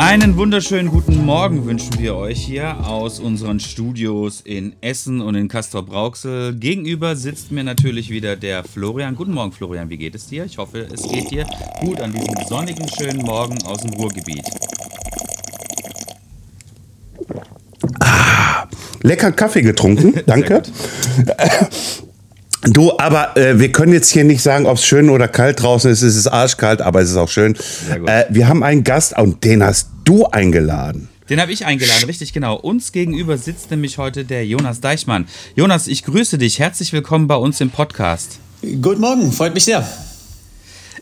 Einen wunderschönen guten Morgen wünschen wir euch hier aus unseren Studios in Essen und in Castrop-Rauxel. Gegenüber sitzt mir natürlich wieder der Florian. Guten Morgen, Florian. Wie geht es dir? Ich hoffe, es geht dir gut an diesem sonnigen, schönen Morgen aus dem Ruhrgebiet. Lecker Kaffee getrunken, danke. Du, aber äh, wir können jetzt hier nicht sagen, ob es schön oder kalt draußen ist. Es ist arschkalt, aber es ist auch schön. Äh, wir haben einen Gast und den hast du eingeladen. Den habe ich eingeladen, richtig genau. Uns gegenüber sitzt nämlich heute der Jonas Deichmann. Jonas, ich grüße dich. Herzlich willkommen bei uns im Podcast. Guten Morgen, freut mich sehr.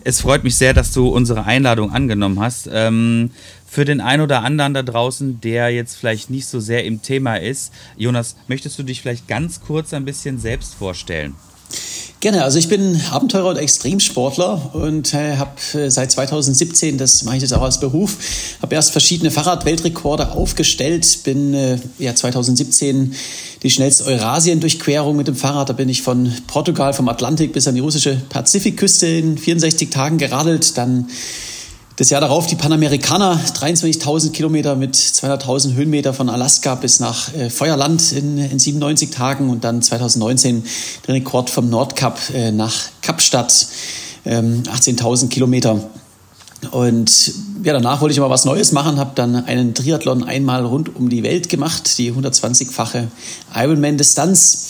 Es freut mich sehr, dass du unsere Einladung angenommen hast. Ähm, für den einen oder anderen da draußen, der jetzt vielleicht nicht so sehr im Thema ist, Jonas, möchtest du dich vielleicht ganz kurz ein bisschen selbst vorstellen? Gerne, also ich bin Abenteurer und Extremsportler und äh, habe äh, seit 2017, das mache ich jetzt auch als Beruf, habe erst verschiedene Fahrrad-Weltrekorde aufgestellt, bin äh, ja 2017 die schnellste Eurasien-Durchquerung mit dem Fahrrad, da bin ich von Portugal, vom Atlantik bis an die russische Pazifikküste in 64 Tagen geradelt, dann das Jahr darauf die Panamerikaner, 23.000 Kilometer mit 200.000 Höhenmeter von Alaska bis nach äh, Feuerland in, in 97 Tagen und dann 2019 den Rekord vom Nordkap äh, nach Kapstadt, ähm, 18.000 Kilometer. Und ja, danach wollte ich mal was Neues machen, habe dann einen Triathlon einmal rund um die Welt gemacht, die 120-fache Ironman-Distanz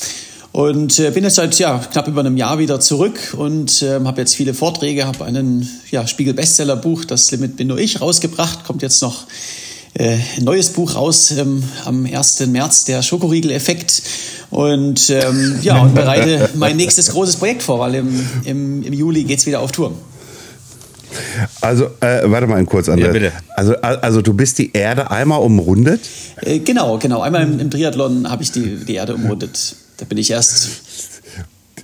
und äh, bin jetzt seit ja, knapp über einem Jahr wieder zurück und äh, habe jetzt viele Vorträge, habe einen ja, Spiegel-Bestseller-Buch, das Limit bin nur ich, rausgebracht. Kommt jetzt noch äh, ein neues Buch raus ähm, am 1. März, der Schokoriegel-Effekt. Und ähm, ja, und bereite mein nächstes großes Projekt vor, weil im, im, im Juli geht es wieder auf Tour. Also, äh, warte mal kurz, André. Ja, bitte. Also, also, du bist die Erde einmal umrundet? Äh, genau, genau. Einmal im, im Triathlon habe ich die, die Erde umrundet. Da bin ich erst.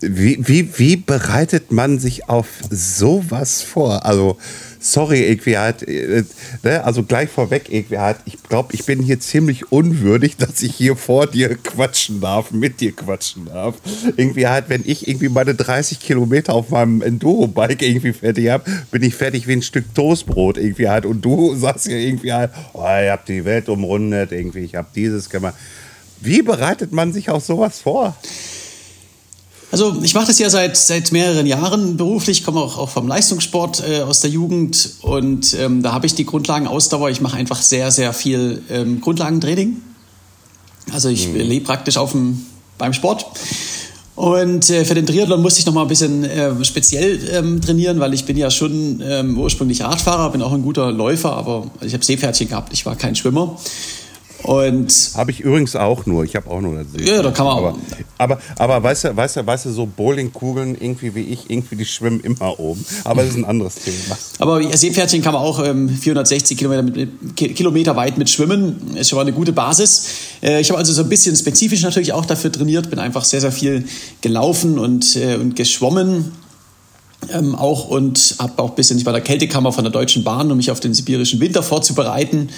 Wie, wie, wie bereitet man sich auf sowas vor? Also, sorry, halt, äh, ne, also gleich vorweg, irgendwie halt, ich glaube, ich bin hier ziemlich unwürdig, dass ich hier vor dir quatschen darf, mit dir quatschen darf. Irgendwie halt, wenn ich irgendwie meine 30 Kilometer auf meinem Enduro-Bike irgendwie fertig habe, bin ich fertig wie ein Stück Toastbrot irgendwie halt und du sagst ja irgendwie halt, oh, ihr habt die Welt umrundet, irgendwie, ich habe dieses gemacht. Wie bereitet man sich auf sowas vor? Also ich mache das ja seit, seit mehreren Jahren beruflich, komme auch, auch vom Leistungssport äh, aus der Jugend und ähm, da habe ich die Grundlagenausdauer. Ich mache einfach sehr, sehr viel ähm, Grundlagentraining. Also ich mhm. lebe praktisch auf dem, beim Sport. Und äh, für den Triathlon musste ich noch mal ein bisschen äh, speziell ähm, trainieren, weil ich bin ja schon ähm, ursprünglich Radfahrer, bin auch ein guter Läufer, aber ich habe Seepferdchen gehabt, ich war kein Schwimmer. Und habe ich übrigens auch nur. Ich habe auch nur das Ja, da kann man aber, auch. Aber, aber weißt du, weißt du, weißt du, so Bowlingkugeln irgendwie wie ich, irgendwie die schwimmen immer oben. Aber das ist ein anderes Thema. Aber Seepferdchen kann man auch ähm, 460 Kilometer, mit, Kilometer weit mit schwimmen. Ist schon mal eine gute Basis. Äh, ich habe also so ein bisschen spezifisch natürlich auch dafür trainiert. Bin einfach sehr, sehr viel gelaufen und, äh, und geschwommen. Ähm, auch und habe auch ein bisschen, ich war der Kältekammer von der Deutschen Bahn, um mich auf den sibirischen Winter vorzubereiten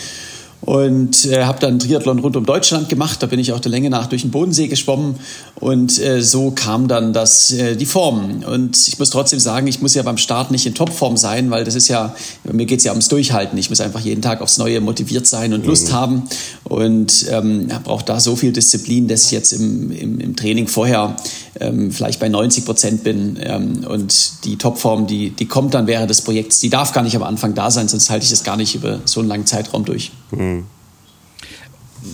und äh, habe dann Triathlon rund um Deutschland gemacht. Da bin ich auch der Länge nach durch den Bodensee geschwommen und äh, so kam dann das äh, die Form. Und ich muss trotzdem sagen, ich muss ja beim Start nicht in Topform sein, weil das ist ja mir geht's ja ums Durchhalten. Ich muss einfach jeden Tag aufs Neue motiviert sein und Lust mhm. haben und ähm, brauche da so viel Disziplin, dass ich jetzt im, im, im Training vorher ähm, vielleicht bei 90 Prozent bin ähm, und die Topform, die die kommt dann während des Projekts. Die darf gar nicht am Anfang da sein, sonst halte ich das gar nicht über so einen langen Zeitraum durch. Mhm.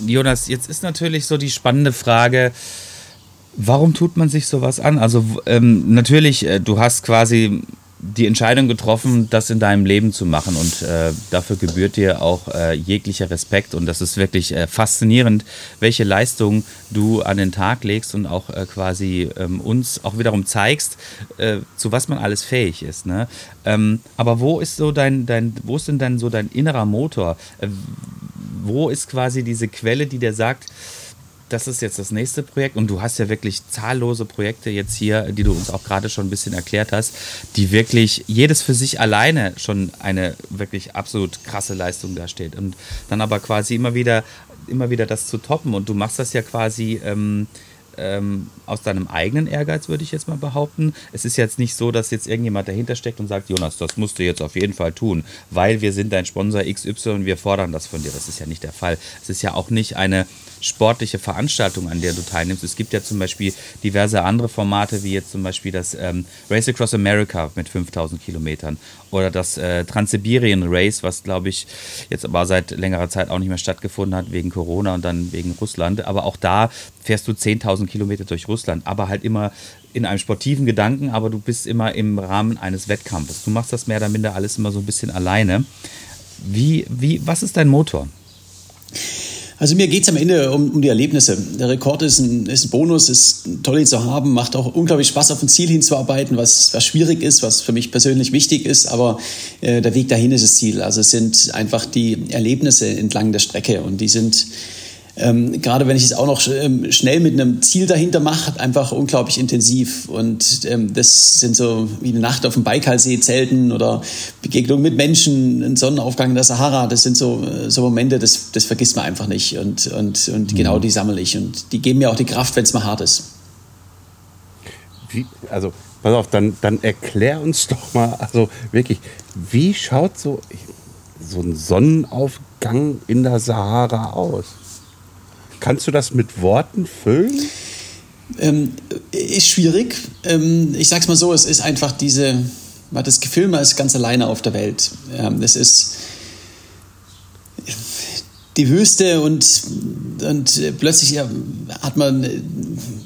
Jonas, jetzt ist natürlich so die spannende Frage, warum tut man sich sowas an? Also ähm, natürlich, äh, du hast quasi die Entscheidung getroffen, das in deinem Leben zu machen und äh, dafür gebührt dir auch äh, jeglicher Respekt und das ist wirklich äh, faszinierend, welche Leistung du an den Tag legst und auch äh, quasi ähm, uns auch wiederum zeigst, äh, zu was man alles fähig ist. Ne? Ähm, aber wo ist so dein, dein, wo ist denn dann so dein innerer Motor? Äh, wo ist quasi diese Quelle, die dir sagt, das ist jetzt das nächste Projekt und du hast ja wirklich zahllose Projekte jetzt hier, die du uns auch gerade schon ein bisschen erklärt hast, die wirklich jedes für sich alleine schon eine wirklich absolut krasse Leistung darstellt und dann aber quasi immer wieder, immer wieder das zu toppen und du machst das ja quasi ähm, ähm, aus deinem eigenen Ehrgeiz, würde ich jetzt mal behaupten. Es ist jetzt nicht so, dass jetzt irgendjemand dahinter steckt und sagt, Jonas, das musst du jetzt auf jeden Fall tun, weil wir sind dein Sponsor XY und wir fordern das von dir. Das ist ja nicht der Fall. Es ist ja auch nicht eine sportliche Veranstaltung, an der du teilnimmst. Es gibt ja zum Beispiel diverse andere Formate, wie jetzt zum Beispiel das ähm, Race Across America mit 5000 Kilometern oder das äh, Transsibirien Race, was glaube ich jetzt aber seit längerer Zeit auch nicht mehr stattgefunden hat wegen Corona und dann wegen Russland. Aber auch da fährst du 10.000 Kilometer durch Russland, aber halt immer in einem sportiven Gedanken, aber du bist immer im Rahmen eines Wettkampfes. Du machst das mehr oder minder alles immer so ein bisschen alleine. Wie, wie, was ist dein Motor? Also mir geht es am Ende um, um, die Erlebnisse. Der Rekord ist ein, ist ein Bonus, ist toll ihn zu haben, macht auch unglaublich Spaß, auf ein Ziel hinzuarbeiten, was, was schwierig ist, was für mich persönlich wichtig ist, aber äh, der Weg dahin ist das Ziel. Also es sind einfach die Erlebnisse entlang der Strecke und die sind ähm, gerade wenn ich es auch noch ähm, schnell mit einem Ziel dahinter mache, einfach unglaublich intensiv. Und ähm, das sind so wie eine Nacht auf dem Baikalsee zelten oder Begegnung mit Menschen, ein Sonnenaufgang in der Sahara. Das sind so, äh, so Momente, das, das vergisst man einfach nicht. Und, und, und mhm. genau die sammle ich. Und die geben mir auch die Kraft, wenn es mal hart ist. Wie, also, pass auf, dann, dann erklär uns doch mal, also wirklich, wie schaut so, so ein Sonnenaufgang in der Sahara aus? Kannst du das mit Worten füllen? Ähm, ist schwierig. Ähm, ich sag's mal so, es ist einfach diese, man hat das Gefühl, man ist ganz alleine auf der Welt. Ähm, es ist die Wüste und, und plötzlich hat man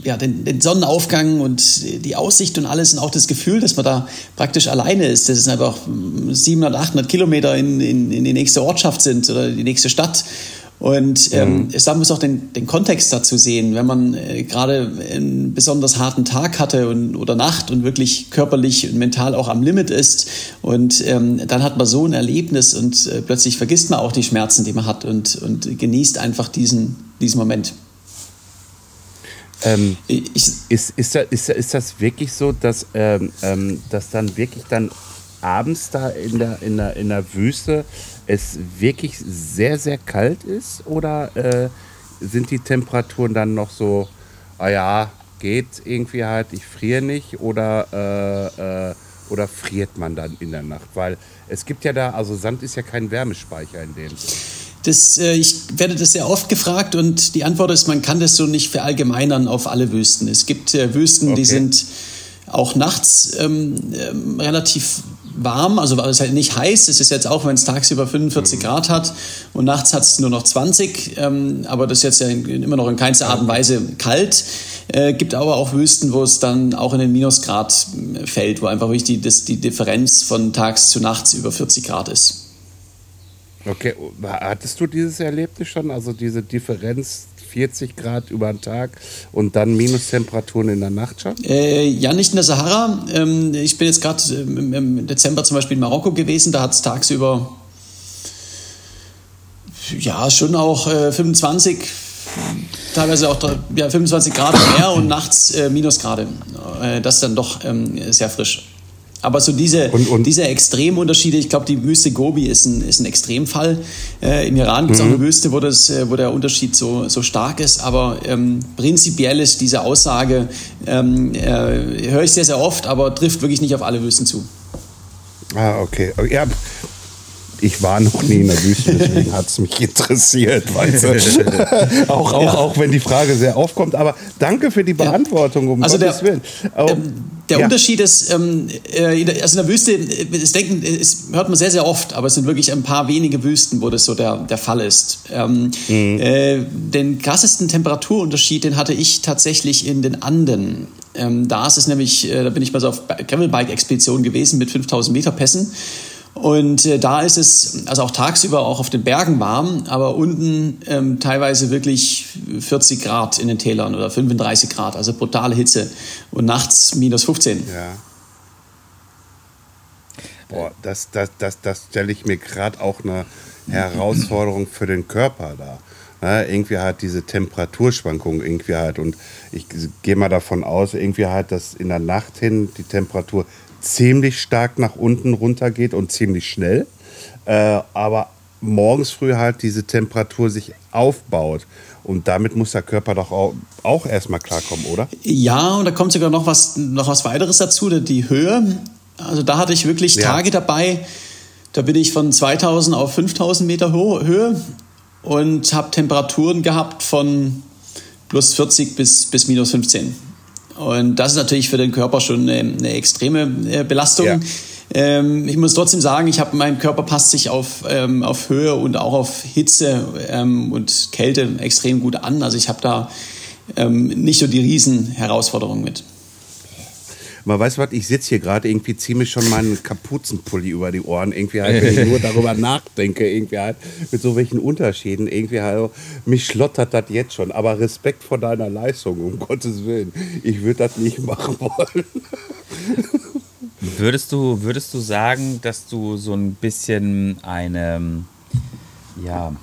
ja, den, den, Sonnenaufgang und die Aussicht und alles und auch das Gefühl, dass man da praktisch alleine ist. Das ist einfach 700, 800 Kilometer in, in, in die nächste Ortschaft sind oder die nächste Stadt und ähm, mhm. man muss auch den, den Kontext dazu sehen, wenn man äh, gerade einen besonders harten Tag hatte und, oder Nacht und wirklich körperlich und mental auch am Limit ist und ähm, dann hat man so ein Erlebnis und äh, plötzlich vergisst man auch die Schmerzen, die man hat und, und genießt einfach diesen, diesen Moment. Ähm, ich, ist, ist, da, ist, ist das wirklich so, dass, ähm, ähm, dass dann wirklich dann abends da in der, in der, in der Wüste es wirklich sehr, sehr kalt ist? Oder äh, sind die Temperaturen dann noch so, ah ja, geht irgendwie halt, ich friere nicht? Oder, äh, äh, oder friert man dann in der Nacht? Weil es gibt ja da, also Sand ist ja kein Wärmespeicher in dem. Das, äh, ich werde das sehr oft gefragt und die Antwort ist, man kann das so nicht verallgemeinern auf alle Wüsten. Es gibt äh, Wüsten, okay. die sind auch nachts ähm, ähm, relativ warm, also weil es halt nicht heiß. Es ist jetzt auch, wenn es tagsüber 45 Grad hat und nachts hat es nur noch 20, ähm, aber das ist jetzt ja immer noch in keinster Art und Weise kalt. Äh, gibt aber auch Wüsten, wo es dann auch in den Minusgrad äh, fällt, wo einfach wirklich die, das, die Differenz von tags zu nachts über 40 Grad ist. Okay, hattest du dieses Erlebnis schon, also diese Differenz 40 Grad über den Tag und dann Minustemperaturen in der Nacht schon? Äh, ja, nicht in der Sahara. Ähm, ich bin jetzt gerade ähm, im Dezember zum Beispiel in Marokko gewesen. Da hat es tagsüber ja schon auch äh, 25, teilweise auch ja, 25 Grad mehr und nachts äh, Minusgrade. Äh, das ist dann doch ähm, sehr frisch. Aber so diese, und, und diese Extremunterschiede, ich glaube, die Wüste Gobi ist ein, ist ein Extremfall. Äh, Im Iran gibt es mhm. auch eine Wüste, wo, das, äh, wo der Unterschied so, so stark ist. Aber ähm, prinzipiell ist diese Aussage, ähm, äh, höre ich sehr, sehr oft, aber trifft wirklich nicht auf alle Wüsten zu. Ah, okay. Ja, ich war noch nie in der Wüste, deswegen hat es mich interessiert. Weißt du? auch, auch, ja. auch wenn die Frage sehr aufkommt. Aber danke für die Beantwortung, um also Gottes der, Willen. Oh, der ja. Unterschied ist, ähm, äh, also in der Wüste, äh, das denken, das hört man sehr, sehr oft, aber es sind wirklich ein paar wenige Wüsten, wo das so der, der Fall ist. Ähm, mhm. äh, den krassesten Temperaturunterschied, den hatte ich tatsächlich in den Anden. Ähm, da ist es nämlich, äh, da bin ich mal so auf Gravelbike-Expedition gewesen mit 5000 Meter Pässen. Und äh, da ist es also auch tagsüber auch auf den Bergen warm, aber unten ähm, teilweise wirklich 40 Grad in den Tälern oder 35 Grad, also brutale Hitze. Und nachts minus 15. Ja. Boah, das, das, das, das stelle ich mir gerade auch eine Herausforderung für den Körper dar. ja, irgendwie halt diese Temperaturschwankungen irgendwie halt. Und ich gehe mal davon aus, irgendwie halt, dass in der Nacht hin die Temperatur ziemlich stark nach unten runter geht und ziemlich schnell. Äh, aber morgens früh halt diese Temperatur sich aufbaut. Und damit muss der Körper doch auch, auch erstmal klarkommen, oder? Ja, und da kommt sogar noch was, noch was weiteres dazu, die Höhe. Also da hatte ich wirklich ja. Tage dabei, da bin ich von 2000 auf 5000 Meter Höhe und habe Temperaturen gehabt von plus 40 bis, bis minus 15. Und das ist natürlich für den Körper schon eine, eine extreme äh, Belastung. Ja. Ähm, ich muss trotzdem sagen, ich habe mein Körper passt sich auf, ähm, auf Höhe und auch auf Hitze ähm, und Kälte extrem gut an. Also ich habe da ähm, nicht so die Riesenherausforderung mit. Man weiß was, ich sitze hier gerade irgendwie ziemlich schon meinen Kapuzenpulli über die Ohren, irgendwie halt, wenn ich nur darüber nachdenke, irgendwie halt mit so welchen Unterschieden, irgendwie halt, mich schlottert das jetzt schon, aber Respekt vor deiner Leistung, um Gottes Willen. Ich würde das nicht machen wollen. Würdest du, würdest du sagen, dass du so ein bisschen eine, ja,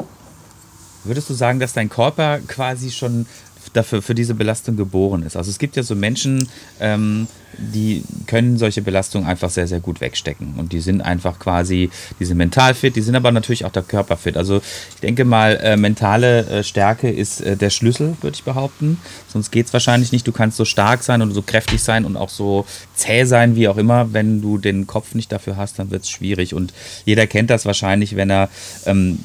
würdest du sagen, dass dein Körper quasi schon dafür für diese Belastung geboren ist. Also es gibt ja so Menschen, ähm, die können solche Belastungen einfach sehr, sehr gut wegstecken. Und die sind einfach quasi, die sind mental fit, die sind aber natürlich auch der Körper fit. Also ich denke mal, äh, mentale äh, Stärke ist äh, der Schlüssel, würde ich behaupten. Sonst geht es wahrscheinlich nicht. Du kannst so stark sein und so kräftig sein und auch so zäh sein, wie auch immer. Wenn du den Kopf nicht dafür hast, dann wird es schwierig. Und jeder kennt das wahrscheinlich, wenn er ähm,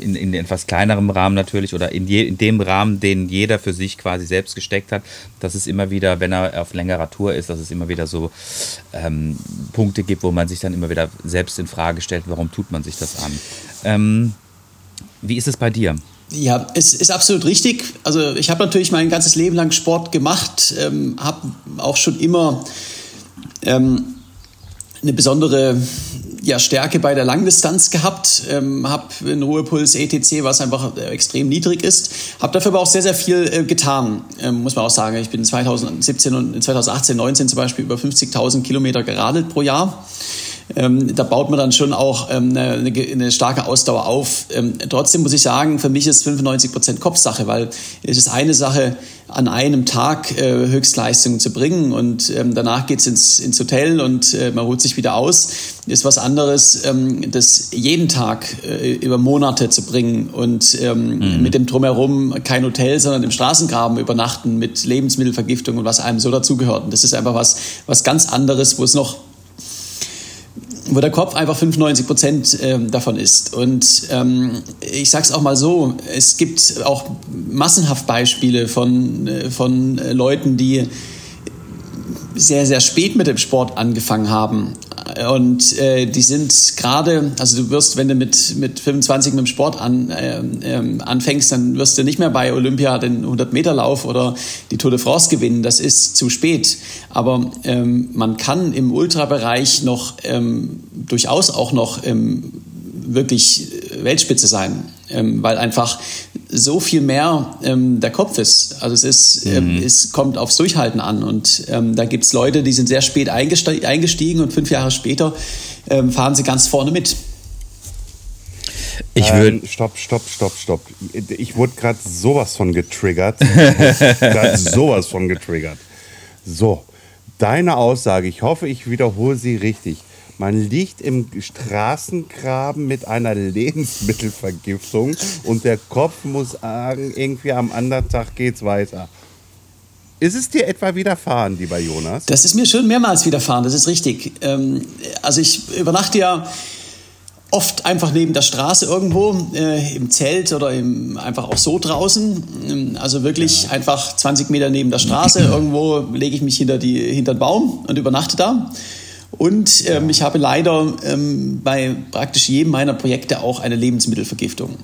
in, in etwas kleinerem Rahmen natürlich oder in, je, in dem Rahmen, den jeder für sich quasi selbst gesteckt hat, dass es immer wieder, wenn er auf längerer Tour ist, dass es immer wieder so ähm, Punkte gibt, wo man sich dann immer wieder selbst in Frage stellt, warum tut man sich das an. Ähm, wie ist es bei dir? Ja, es ist absolut richtig. Also ich habe natürlich mein ganzes Leben lang Sport gemacht, ähm, habe auch schon immer ähm, eine besondere ja, Stärke bei der Langdistanz gehabt, ähm, habe einen Ruhepuls ETC, was einfach äh, extrem niedrig ist, habe dafür aber auch sehr, sehr viel äh, getan, ähm, muss man auch sagen. Ich bin 2017 und 2018, 19 zum Beispiel über 50.000 Kilometer geradelt pro Jahr ähm, da baut man dann schon auch ähm, eine, eine, starke Ausdauer auf. Ähm, trotzdem muss ich sagen, für mich ist 95 Prozent Kopfsache, weil es ist eine Sache, an einem Tag äh, Höchstleistungen zu bringen und ähm, danach geht's ins, ins Hotel und äh, man ruht sich wieder aus. Ist was anderes, ähm, das jeden Tag äh, über Monate zu bringen und ähm, mhm. mit dem Drumherum kein Hotel, sondern im Straßengraben übernachten mit Lebensmittelvergiftung und was einem so dazugehört. Und das ist einfach was, was ganz anderes, wo es noch wo der Kopf einfach 95 Prozent ähm, davon ist. Und ähm, ich sage es auch mal so, es gibt auch massenhaft Beispiele von, äh, von Leuten, die sehr, sehr spät mit dem Sport angefangen haben. Und äh, die sind gerade, also du wirst, wenn du mit, mit 25 mit dem Sport an, äh, äh, anfängst, dann wirst du nicht mehr bei Olympia den 100-Meter-Lauf oder die Tour de France gewinnen. Das ist zu spät. Aber ähm, man kann im Ultrabereich noch ähm, durchaus auch noch ähm, wirklich Weltspitze sein, ähm, weil einfach so viel mehr ähm, der Kopf ist. Also es ist, ähm, mhm. es kommt aufs Durchhalten an und ähm, da gibt es Leute, die sind sehr spät eingestiegen und fünf Jahre später ähm, fahren sie ganz vorne mit. Ich würde. Ähm, stopp, stopp, stopp, stopp. Ich wurde gerade sowas von getriggert. gerade sowas von getriggert. So, deine Aussage, ich hoffe, ich wiederhole sie richtig. Man liegt im Straßengraben mit einer Lebensmittelvergiftung und der Kopf muss sagen, irgendwie am anderen Tag geht's weiter. Ist es dir etwa widerfahren, lieber Jonas? Das ist mir schon mehrmals widerfahren, das ist richtig. Ähm, also ich übernachte ja oft einfach neben der Straße irgendwo äh, im Zelt oder im, einfach auch so draußen. Ähm, also wirklich ja. einfach 20 Meter neben der Straße. Irgendwo lege ich mich hinter, die, hinter den Baum und übernachte da. Und ähm, ich habe leider ähm, bei praktisch jedem meiner Projekte auch eine Lebensmittelvergiftung.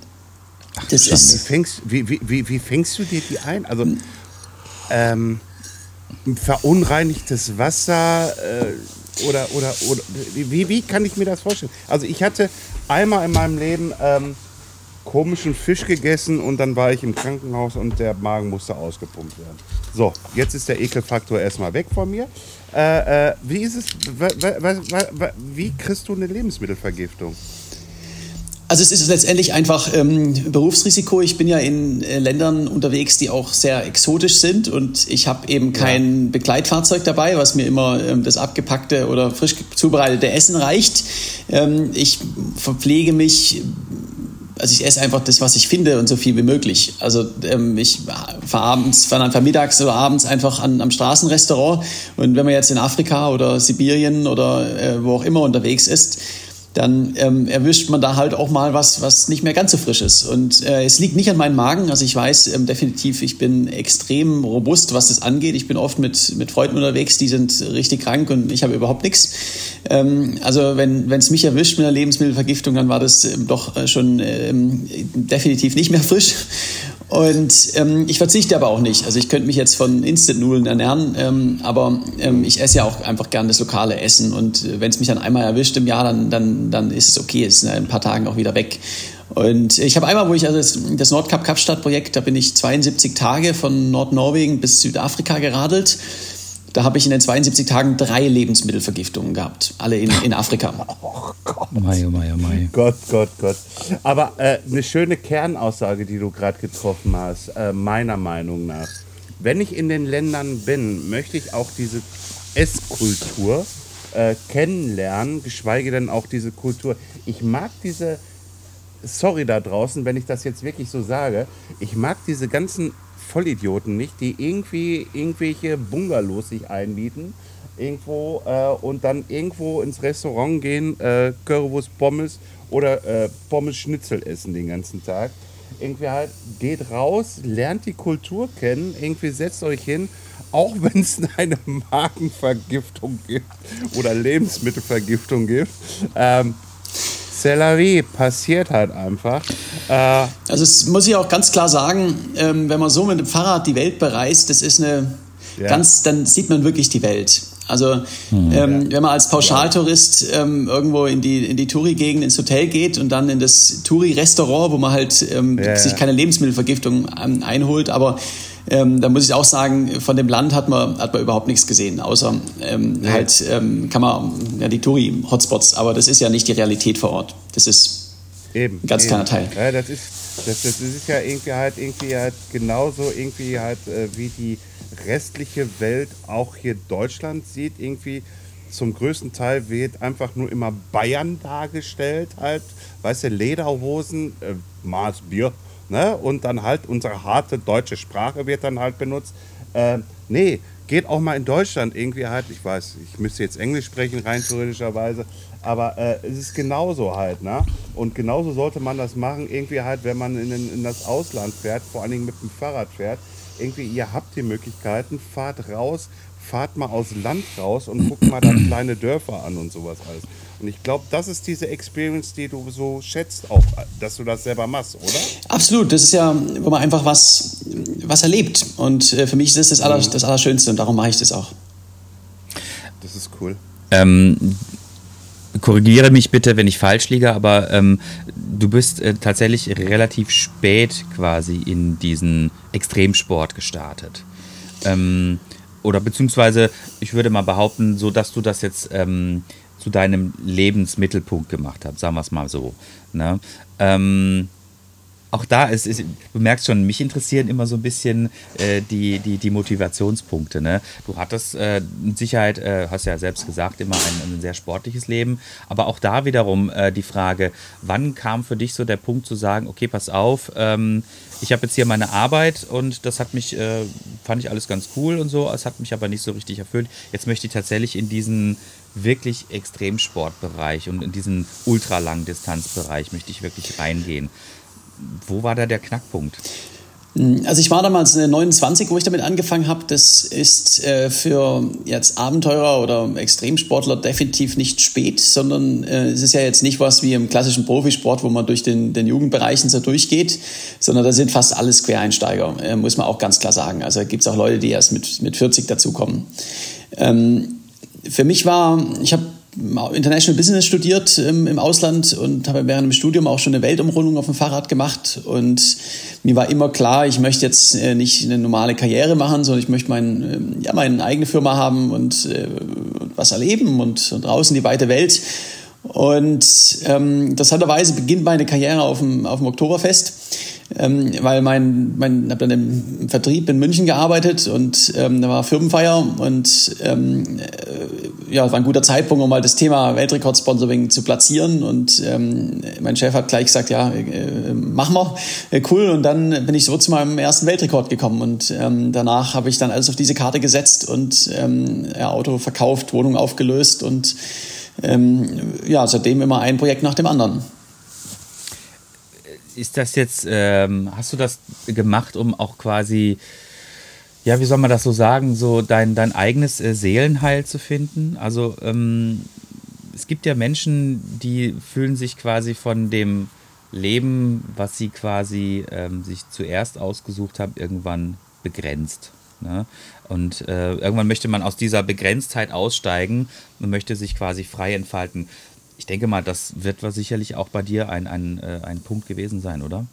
Ach, das ist wie, fängst, wie, wie, wie, fängst du dir die ein? Also ähm, verunreinigtes Wasser äh, oder, oder, oder wie, wie kann ich mir das vorstellen? Also ich hatte einmal in meinem Leben ähm, komischen Fisch gegessen und dann war ich im Krankenhaus und der Magen musste ausgepumpt werden. So, jetzt ist der Ekelfaktor erstmal weg von mir. Äh, äh, wie ist es, wie kriegst du eine Lebensmittelvergiftung? Also es ist letztendlich einfach ähm, Berufsrisiko. Ich bin ja in äh, Ländern unterwegs, die auch sehr exotisch sind und ich habe eben kein ja. Begleitfahrzeug dabei, was mir immer ähm, das abgepackte oder frisch zubereitete Essen reicht. Ähm, ich verpflege mich also ich esse einfach das, was ich finde und so viel wie möglich. Also ähm, ich fahre abends, fahre dann mittags oder abends einfach an, am Straßenrestaurant und wenn man jetzt in Afrika oder Sibirien oder äh, wo auch immer unterwegs ist, dann ähm, erwischt man da halt auch mal was, was nicht mehr ganz so frisch ist. Und äh, es liegt nicht an meinem Magen. Also ich weiß ähm, definitiv, ich bin extrem robust, was das angeht. Ich bin oft mit, mit Freunden unterwegs, die sind richtig krank und ich habe überhaupt nichts. Ähm, also wenn es mich erwischt mit einer Lebensmittelvergiftung, dann war das ähm, doch äh, schon ähm, definitiv nicht mehr frisch. Und ähm, ich verzichte aber auch nicht. Also ich könnte mich jetzt von Instant-Nudeln ernähren, ähm, aber ähm, ich esse ja auch einfach gern das lokale Essen. Und äh, wenn es mich dann einmal erwischt im Jahr, dann, dann, dann ist es okay, ist in ein paar Tagen auch wieder weg. Und ich habe einmal, wo ich also das, das Nordkap Kapstadt Projekt, da bin ich 72 Tage von Nordnorwegen bis Südafrika geradelt. Da habe ich in den 72 Tagen drei Lebensmittelvergiftungen gehabt, alle in, in Afrika. Oh Gott. Mei, oh mei, oh mei. Gott, Gott, Gott. Aber äh, eine schöne Kernaussage, die du gerade getroffen hast, äh, meiner Meinung nach. Wenn ich in den Ländern bin, möchte ich auch diese Esskultur äh, kennenlernen, geschweige denn auch diese Kultur. Ich mag diese, sorry da draußen, wenn ich das jetzt wirklich so sage, ich mag diese ganzen Vollidioten nicht, die irgendwie irgendwelche Bungalows sich einmieten irgendwo äh, und dann irgendwo ins Restaurant gehen, äh, Currywurst Pommes oder äh, Pommes Schnitzel essen den ganzen Tag. Irgendwie halt, geht raus, lernt die Kultur kennen, irgendwie setzt euch hin, auch wenn es eine Magenvergiftung gibt oder Lebensmittelvergiftung gibt. Ähm, Sellerie passiert halt einfach. Äh also das muss ich auch ganz klar sagen, ähm, wenn man so mit dem Fahrrad die Welt bereist, das ist eine ja. ganz, dann sieht man wirklich die Welt. Also hm, ähm, ja. wenn man als Pauschaltourist ähm, irgendwo in die, in die Touri-Gegend ins Hotel geht und dann in das Touri-Restaurant, wo man halt ähm, ja, sich keine Lebensmittelvergiftung ähm, einholt, aber ähm, da muss ich auch sagen, von dem Land hat man, hat man überhaupt nichts gesehen, außer ähm, halt ähm, kann man ja die Touri-Hotspots, aber das ist ja nicht die Realität vor Ort. Das ist eben, ein ganz eben. kleiner Teil. Ja, das ist, das, das ist ja irgendwie halt irgendwie halt genauso irgendwie halt äh, wie die restliche Welt auch hier Deutschland sieht irgendwie zum größten Teil wird einfach nur immer Bayern dargestellt halt, weißt du, Lederhosen, äh, Maß Bier, Ne? Und dann halt unsere harte deutsche Sprache wird dann halt benutzt. Äh, nee, geht auch mal in Deutschland irgendwie halt, ich weiß, ich müsste jetzt Englisch sprechen, rein theoretischerweise, aber äh, es ist genauso halt, ne? Und genauso sollte man das machen, irgendwie halt, wenn man in, in das Ausland fährt, vor allen Dingen mit dem Fahrrad fährt. Irgendwie, ihr habt die Möglichkeiten, fahrt raus, fahrt mal aus Land raus und guckt mal da kleine Dörfer an und sowas alles. Und ich glaube, das ist diese Experience, die du so schätzt, auch, dass du das selber machst, oder? Absolut. Das ist ja, wo man einfach was, was erlebt. Und äh, für mich ist das das, Aller, mhm. das Allerschönste und darum mache ich das auch. Das ist cool. Ähm, korrigiere mich bitte, wenn ich falsch liege, aber ähm, du bist äh, tatsächlich relativ spät quasi in diesen Extremsport gestartet. Ähm, oder beziehungsweise, ich würde mal behaupten, so dass du das jetzt ähm, zu deinem Lebensmittelpunkt gemacht hast, sagen wir es mal so. Ne? Ähm, auch da ist, ist, du merkst schon, mich interessieren immer so ein bisschen äh, die, die, die Motivationspunkte. Ne? Du hattest äh, mit Sicherheit, äh, hast ja selbst gesagt, immer ein, ein, sehr sportliches Leben. Aber auch da wiederum äh, die Frage, wann kam für dich so der Punkt zu sagen, okay, pass auf, ähm, ich habe jetzt hier meine Arbeit und das hat mich, äh, fand ich alles ganz cool und so, es hat mich aber nicht so richtig erfüllt. Jetzt möchte ich tatsächlich in diesen wirklich Extremsportbereich und in diesen Ultralangdistanzbereich möchte ich wirklich reingehen. Wo war da der Knackpunkt? Also ich war damals 29, wo ich damit angefangen habe. Das ist äh, für jetzt Abenteurer oder Extremsportler definitiv nicht spät, sondern äh, es ist ja jetzt nicht was wie im klassischen Profisport, wo man durch den, den Jugendbereichen so durchgeht, sondern da sind fast alles Quereinsteiger, äh, muss man auch ganz klar sagen. Also gibt es auch Leute, die erst mit, mit 40 dazukommen. Ähm, für mich war, ich habe International Business studiert im, im Ausland und habe während dem Studium auch schon eine Weltumrundung auf dem Fahrrad gemacht. Und mir war immer klar, ich möchte jetzt äh, nicht eine normale Karriere machen, sondern ich möchte mein, ähm, ja, meine eigene Firma haben und äh, was erleben und, und draußen die weite Welt. Und ähm, interessanterweise beginnt meine Karriere auf dem, auf dem Oktoberfest ähm, weil mein, mein habe dann im Vertrieb in München gearbeitet und ähm, da war Firmenfeier und ähm, äh, ja, war ein guter Zeitpunkt, um mal das Thema Weltrekordsponsoring zu platzieren und ähm, mein Chef hat gleich gesagt, ja, äh, mach mal, äh, cool und dann bin ich so zu meinem ersten Weltrekord gekommen und ähm, danach habe ich dann alles auf diese Karte gesetzt und ähm, ja, Auto verkauft, Wohnung aufgelöst und ähm, ja, seitdem immer ein Projekt nach dem anderen ist das jetzt, ähm, hast du das gemacht, um auch quasi, ja, wie soll man das so sagen, so dein, dein eigenes äh, Seelenheil zu finden? Also ähm, es gibt ja Menschen, die fühlen sich quasi von dem Leben, was sie quasi ähm, sich zuerst ausgesucht haben, irgendwann begrenzt. Ne? Und äh, irgendwann möchte man aus dieser Begrenztheit aussteigen und möchte sich quasi frei entfalten ich denke mal, das wird sicherlich auch bei dir ein, ein, äh, ein Punkt gewesen sein, oder?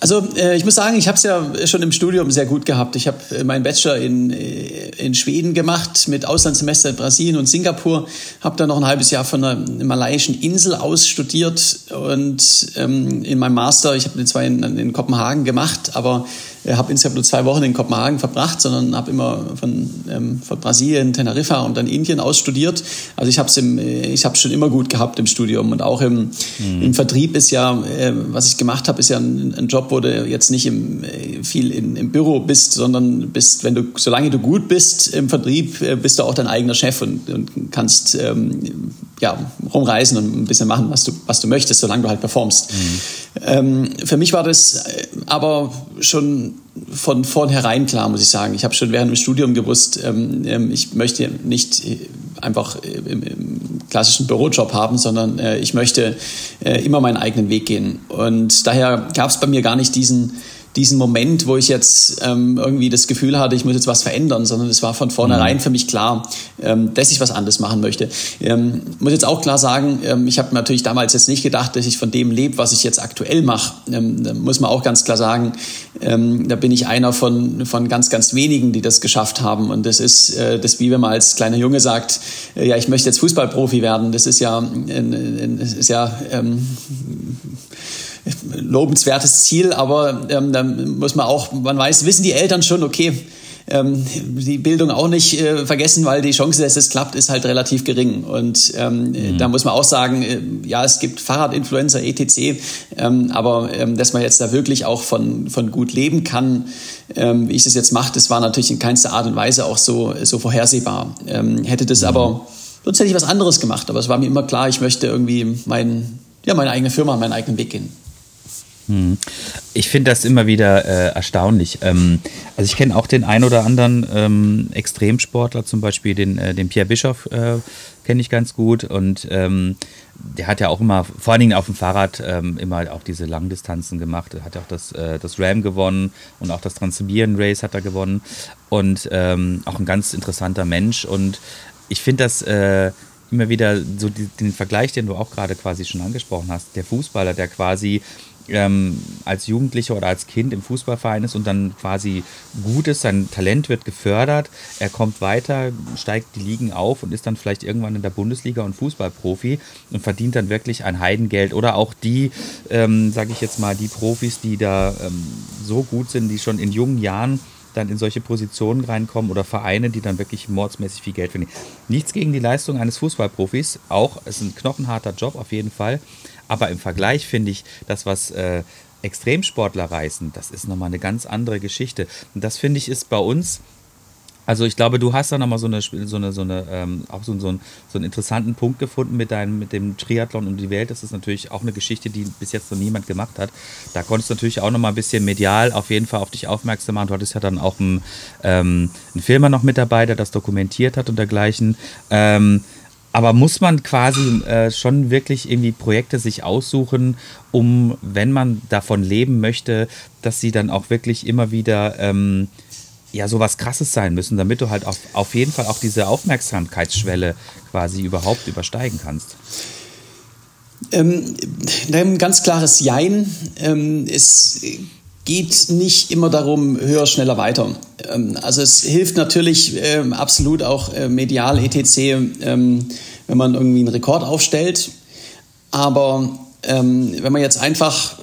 Also äh, ich muss sagen, ich habe es ja schon im Studium sehr gut gehabt. Ich habe äh, meinen Bachelor in, in Schweden gemacht mit Auslandssemester in Brasilien und Singapur. Habe dann noch ein halbes Jahr von einer malaiischen Insel aus studiert und ähm, in meinem Master, ich habe den zwei in, in Kopenhagen gemacht, aber habe insgesamt nur zwei Wochen in Kopenhagen verbracht, sondern habe immer von, ähm, von Brasilien, Teneriffa und dann Indien aus studiert. Also ich habe es ich habe schon immer gut gehabt im Studium und auch im, mhm. im Vertrieb ist ja, äh, was ich gemacht habe, ist ja ein, ein, Job, wo du jetzt nicht im, äh, viel in, im Büro bist, sondern bist, wenn du, solange du gut bist im Vertrieb, äh, bist du auch dein eigener Chef und, und kannst ähm, ja, rumreisen und ein bisschen machen, was du, was du möchtest, solange du halt performst. Mhm. Ähm, für mich war das äh, aber schon von vornherein klar, muss ich sagen. Ich habe schon während dem Studium gewusst, ähm, ähm ich möchte nicht äh, einfach äh, im, im klassischen Bürojob haben, sondern äh, ich möchte äh, immer meinen eigenen Weg gehen. Und daher gab es bei mir gar nicht diesen diesen Moment, wo ich jetzt ähm, irgendwie das Gefühl hatte, ich muss jetzt was verändern, sondern es war von vornherein mhm. für mich klar, ähm, dass ich was anderes machen möchte. Ähm, muss jetzt auch klar sagen, ähm, ich habe natürlich damals jetzt nicht gedacht, dass ich von dem lebe, was ich jetzt aktuell mache. Ähm, muss man auch ganz klar sagen, ähm, da bin ich einer von, von ganz, ganz wenigen, die das geschafft haben. Und das ist äh, das, wie wenn man als kleiner Junge sagt, äh, ja, ich möchte jetzt Fußballprofi werden. Das ist ja, äh, ist ja ähm, lobenswertes Ziel, aber ähm, dann muss man auch, man weiß, wissen die Eltern schon, okay, ähm, die Bildung auch nicht äh, vergessen, weil die Chance, dass es klappt, ist halt relativ gering. Und ähm, mhm. da muss man auch sagen, äh, ja, es gibt Fahrradinfluencer, etc., ähm, aber ähm, dass man jetzt da wirklich auch von, von gut leben kann, ähm, wie ich das jetzt mache, das war natürlich in keinster Art und Weise auch so, so vorhersehbar. Ähm, hätte das mhm. aber, sonst hätte ich was anderes gemacht, aber es war mir immer klar, ich möchte irgendwie mein, ja, meine eigene Firma, meinen eigenen Weg gehen. Hm. Ich finde das immer wieder äh, erstaunlich. Ähm, also ich kenne auch den ein oder anderen ähm, Extremsportler, zum Beispiel den, äh, den Pierre Bischoff äh, kenne ich ganz gut und ähm, der hat ja auch immer, vor allen Dingen auf dem Fahrrad, ähm, immer auch diese Langdistanzen gemacht. Er hat auch das, äh, das Ram gewonnen und auch das Transsibirien Race hat er gewonnen und ähm, auch ein ganz interessanter Mensch und ich finde das äh, immer wieder so den Vergleich, den du auch gerade quasi schon angesprochen hast, der Fußballer, der quasi ähm, als Jugendlicher oder als Kind im Fußballverein ist und dann quasi gut ist, sein Talent wird gefördert, er kommt weiter, steigt die Ligen auf und ist dann vielleicht irgendwann in der Bundesliga und Fußballprofi und verdient dann wirklich ein Heidengeld. Oder auch die, ähm, sage ich jetzt mal, die Profis, die da ähm, so gut sind, die schon in jungen Jahren dann in solche Positionen reinkommen oder Vereine, die dann wirklich mordsmäßig viel Geld verdienen. Nichts gegen die Leistung eines Fußballprofis, auch, es ist ein knochenharter Job auf jeden Fall, aber im Vergleich finde ich, das, was äh, Extremsportler reißen, das ist nochmal eine ganz andere Geschichte. Und das finde ich ist bei uns also ich glaube, du hast da nochmal so eine, so eine, so eine ähm, auch so, so, einen, so einen interessanten Punkt gefunden mit deinem, mit dem Triathlon um die Welt. Das ist natürlich auch eine Geschichte, die bis jetzt noch niemand gemacht hat. Da konntest du natürlich auch nochmal ein bisschen medial auf jeden Fall auf dich aufmerksam machen. Du hattest ja dann auch einen, ähm, einen Filmer noch mit dabei, der das dokumentiert hat und dergleichen. Ähm, aber muss man quasi äh, schon wirklich irgendwie Projekte sich aussuchen, um, wenn man davon leben möchte, dass sie dann auch wirklich immer wieder ähm, ja sowas krasses sein müssen, damit du halt auf, auf jeden Fall auch diese Aufmerksamkeitsschwelle quasi überhaupt übersteigen kannst? Ähm, ein ganz klares Jein. Ähm, es geht nicht immer darum, höher, schneller, weiter. Ähm, also es hilft natürlich ähm, absolut auch äh, medial, etc., ähm, wenn man irgendwie einen Rekord aufstellt. Aber wenn man jetzt einfach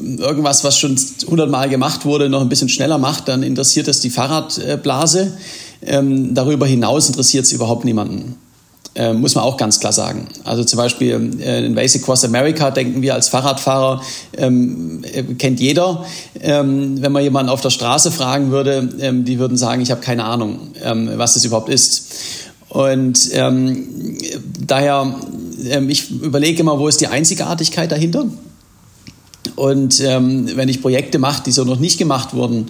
irgendwas, was schon hundertmal gemacht wurde, noch ein bisschen schneller macht, dann interessiert das die Fahrradblase. Darüber hinaus interessiert es überhaupt niemanden. Äh, muss man auch ganz klar sagen. Also zum Beispiel äh, in Basic Cross America denken wir als Fahrradfahrer, ähm, äh, kennt jeder. Ähm, wenn man jemanden auf der Straße fragen würde, ähm, die würden sagen, ich habe keine Ahnung, ähm, was das überhaupt ist. Und ähm, daher, ähm, ich überlege immer, wo ist die Einzigartigkeit dahinter? Und wenn ich Projekte mache, die so noch nicht gemacht wurden,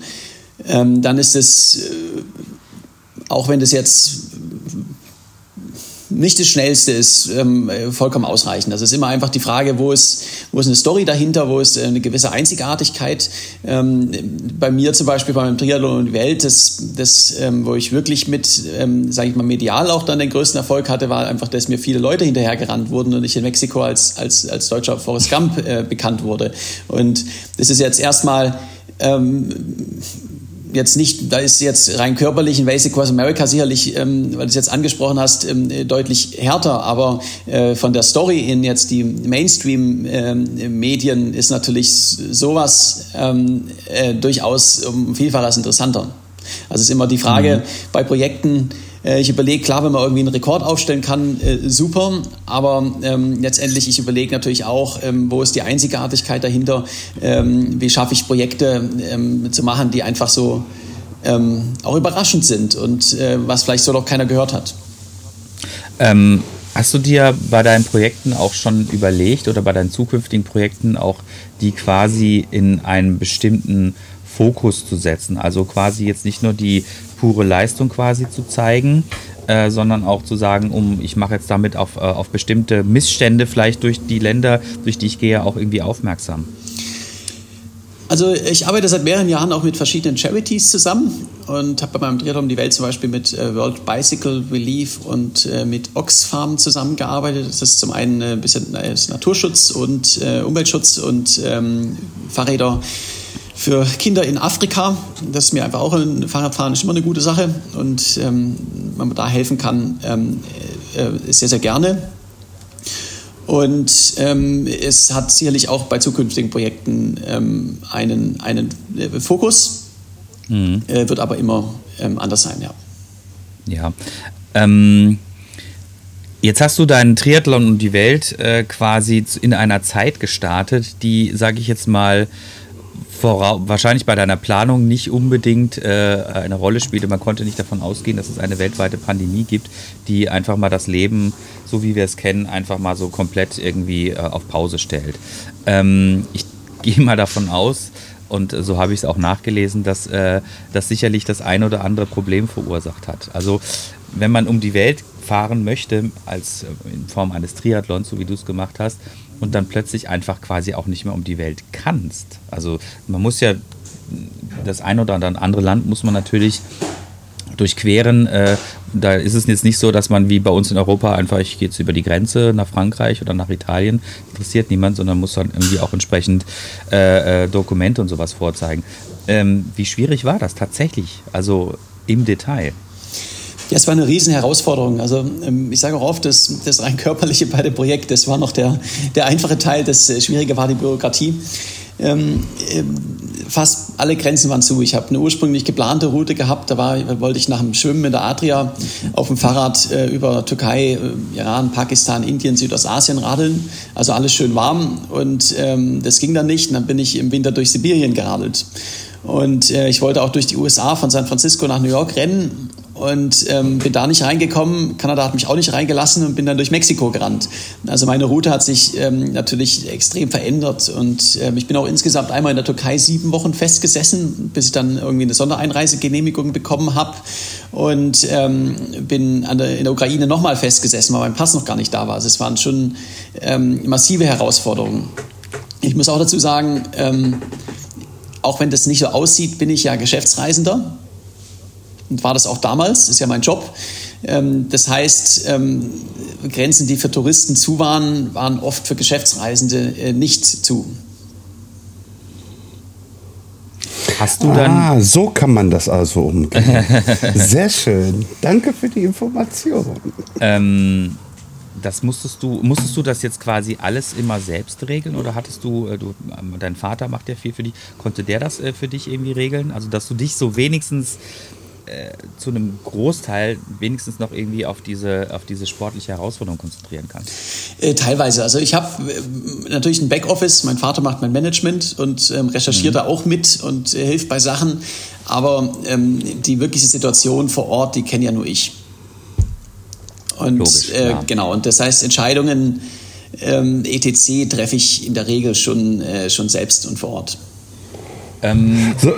dann ist es, auch wenn das jetzt nicht das Schnellste ist ähm, vollkommen ausreichend. Das ist immer einfach die Frage, wo ist, wo ist eine Story dahinter, wo ist äh, eine gewisse Einzigartigkeit. Ähm, bei mir zum Beispiel beim Triathlon und die Welt, das, das ähm, wo ich wirklich mit, ähm, sage ich mal, medial auch dann den größten Erfolg hatte, war einfach, dass mir viele Leute hinterhergerannt wurden und ich in Mexiko als, als, als deutscher Forrest Gump äh, bekannt wurde. Und das ist jetzt erstmal ähm, jetzt nicht, da ist jetzt rein körperlich in Basic Cross America sicherlich, ähm, weil du es jetzt angesprochen hast, ähm, deutlich härter, aber äh, von der Story in jetzt die Mainstream-Medien ähm, ist natürlich sowas ähm, äh, durchaus um Vielfaches interessanter. Also es ist immer die Frage mhm. bei Projekten, ich überlege, klar, wenn man irgendwie einen Rekord aufstellen kann, äh, super, aber ähm, letztendlich, ich überlege natürlich auch, ähm, wo ist die Einzigartigkeit dahinter, ähm, wie schaffe ich Projekte ähm, zu machen, die einfach so ähm, auch überraschend sind und äh, was vielleicht so noch keiner gehört hat. Ähm, hast du dir bei deinen Projekten auch schon überlegt oder bei deinen zukünftigen Projekten auch die quasi in einen bestimmten Fokus zu setzen? Also quasi jetzt nicht nur die pure Leistung quasi zu zeigen, äh, sondern auch zu sagen, um ich mache jetzt damit auf, äh, auf bestimmte Missstände vielleicht durch die Länder, durch die ich gehe, auch irgendwie aufmerksam. Also ich arbeite seit mehreren Jahren auch mit verschiedenen Charities zusammen und habe bei meinem Triathlon die Welt zum Beispiel mit äh, World Bicycle Relief und äh, mit Oxfam zusammengearbeitet. Das ist zum einen ein bisschen Naturschutz und äh, Umweltschutz und ähm, Fahrräder für Kinder in Afrika. Das ist mir einfach auch ein Fahrradfahren ist immer eine gute Sache und ähm, wenn man da helfen kann, ähm, äh, sehr, sehr gerne. Und ähm, es hat sicherlich auch bei zukünftigen Projekten ähm, einen, einen äh, Fokus, mhm. äh, wird aber immer ähm, anders sein, ja. Ja. Ähm, jetzt hast du deinen Triathlon und die Welt äh, quasi in einer Zeit gestartet, die, sage ich jetzt mal, wahrscheinlich bei deiner Planung nicht unbedingt äh, eine Rolle spielte. Man konnte nicht davon ausgehen, dass es eine weltweite Pandemie gibt, die einfach mal das Leben, so wie wir es kennen, einfach mal so komplett irgendwie äh, auf Pause stellt. Ähm, ich gehe mal davon aus, und so habe ich es auch nachgelesen, dass äh, das sicherlich das ein oder andere Problem verursacht hat. Also wenn man um die Welt fahren möchte, als äh, in Form eines Triathlons, so wie du es gemacht hast, und dann plötzlich einfach quasi auch nicht mehr um die Welt kannst. Also man muss ja das ein oder andere Land muss man natürlich durchqueren. Äh, da ist es jetzt nicht so, dass man wie bei uns in Europa einfach, ich gehe jetzt über die Grenze nach Frankreich oder nach Italien, interessiert niemand, sondern muss dann irgendwie auch entsprechend äh, äh, Dokumente und sowas vorzeigen. Ähm, wie schwierig war das tatsächlich? Also im Detail. Ja, es war eine riesen Herausforderung. Also ähm, ich sage auch oft, das, das rein körperliche bei dem Projekt, das war noch der, der einfache Teil. Das äh, Schwierige war die Bürokratie. Ähm, ähm, fast alle Grenzen waren zu. Ich habe eine ursprünglich geplante Route gehabt. Da war, wollte ich nach dem Schwimmen in der Adria auf dem Fahrrad äh, über Türkei, äh, Iran, Pakistan, Indien, Südostasien radeln. Also alles schön warm. Und ähm, das ging dann nicht. Und dann bin ich im Winter durch Sibirien geradelt. Und äh, ich wollte auch durch die USA von San Francisco nach New York rennen und ähm, bin da nicht reingekommen. Kanada hat mich auch nicht reingelassen und bin dann durch Mexiko gerannt. Also meine Route hat sich ähm, natürlich extrem verändert und ähm, ich bin auch insgesamt einmal in der Türkei sieben Wochen festgesessen, bis ich dann irgendwie eine Sondereinreisegenehmigung bekommen habe und ähm, bin der, in der Ukraine nochmal festgesessen, weil mein Pass noch gar nicht da war. Also es waren schon ähm, massive Herausforderungen. Ich muss auch dazu sagen, ähm, auch wenn das nicht so aussieht, bin ich ja Geschäftsreisender war das auch damals, ist ja mein Job. Ähm, das heißt, ähm, Grenzen, die für Touristen zu waren, waren oft für Geschäftsreisende äh, nicht zu. Hast du dann. Ah, so kann man das also umgehen. Sehr schön. Danke für die Information. Ähm, das musstest du, musstest du das jetzt quasi alles immer selbst regeln oder hattest du, äh, du ähm, dein Vater macht ja viel für dich, konnte der das äh, für dich irgendwie regeln? Also dass du dich so wenigstens äh, zu einem Großteil wenigstens noch irgendwie auf diese, auf diese sportliche Herausforderung konzentrieren kannst? Äh, teilweise. Also ich habe äh, natürlich ein Backoffice, mein Vater macht mein Management und ähm, recherchiert mhm. da auch mit und äh, hilft bei Sachen. Aber ähm, die wirkliche Situation vor Ort, die kenne ja nur ich. Und Logisch, äh, genau, und das heißt, Entscheidungen ähm, etc. treffe ich in der Regel schon, äh, schon selbst und vor Ort. Ähm, so,